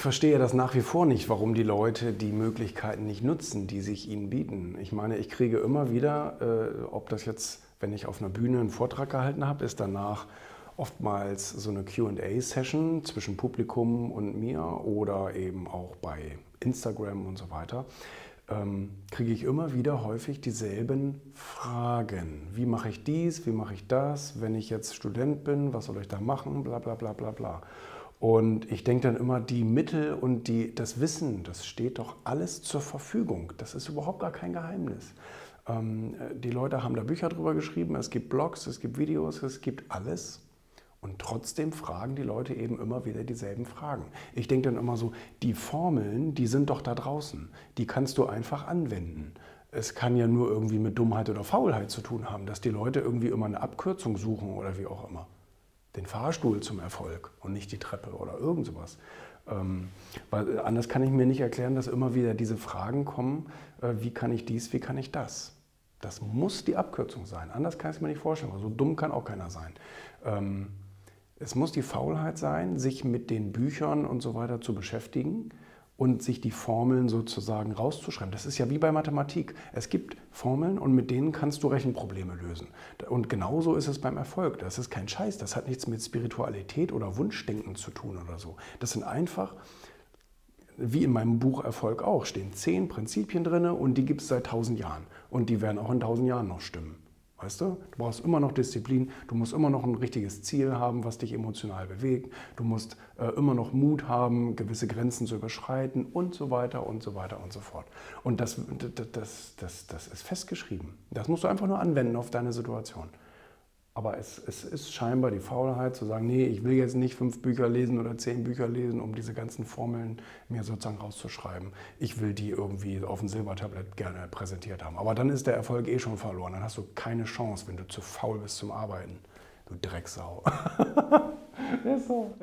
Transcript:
verstehe das nach wie vor nicht, warum die Leute die Möglichkeiten nicht nutzen, die sich ihnen bieten. Ich meine, ich kriege immer wieder, äh, ob das jetzt, wenn ich auf einer Bühne einen Vortrag gehalten habe, ist danach oftmals so eine QA-Session zwischen Publikum und mir oder eben auch bei Instagram und so weiter, ähm, kriege ich immer wieder häufig dieselben Fragen. Wie mache ich dies, wie mache ich das, wenn ich jetzt Student bin, was soll ich da machen, bla bla bla bla bla. Und ich denke dann immer, die Mittel und die, das Wissen, das steht doch alles zur Verfügung. Das ist überhaupt gar kein Geheimnis. Ähm, die Leute haben da Bücher drüber geschrieben, es gibt Blogs, es gibt Videos, es gibt alles. Und trotzdem fragen die Leute eben immer wieder dieselben Fragen. Ich denke dann immer so, die Formeln, die sind doch da draußen. Die kannst du einfach anwenden. Es kann ja nur irgendwie mit Dummheit oder Faulheit zu tun haben, dass die Leute irgendwie immer eine Abkürzung suchen oder wie auch immer. Den Fahrstuhl zum Erfolg und nicht die Treppe oder irgend sowas. Ähm, weil anders kann ich mir nicht erklären, dass immer wieder diese Fragen kommen, äh, wie kann ich dies, wie kann ich das. Das muss die Abkürzung sein. Anders kann ich es mir nicht vorstellen. So dumm kann auch keiner sein. Ähm, es muss die Faulheit sein, sich mit den Büchern und so weiter zu beschäftigen und sich die Formeln sozusagen rauszuschreiben. Das ist ja wie bei Mathematik. Es gibt Formeln und mit denen kannst du Rechenprobleme lösen. Und genauso ist es beim Erfolg. Das ist kein Scheiß. Das hat nichts mit Spiritualität oder Wunschdenken zu tun oder so. Das sind einfach, wie in meinem Buch Erfolg auch, stehen zehn Prinzipien drin und die gibt es seit tausend Jahren. Und die werden auch in tausend Jahren noch stimmen. Weißt du? Du brauchst immer noch Disziplin, du musst immer noch ein richtiges Ziel haben, was dich emotional bewegt, du musst äh, immer noch Mut haben, gewisse Grenzen zu überschreiten und so weiter und so weiter und so fort. Und das, das, das, das ist festgeschrieben. Das musst du einfach nur anwenden auf deine Situation. Aber es, es, ist scheinbar die Faulheit zu sagen, nee, ich will jetzt nicht fünf Bücher lesen oder zehn Bücher lesen, um diese ganzen Formeln mir sozusagen rauszuschreiben. Ich will die irgendwie auf dem Silbertablett gerne präsentiert haben. Aber dann ist der Erfolg eh schon verloren. Dann hast du keine Chance, wenn du zu faul bist zum Arbeiten. Du Drecksau. ist so.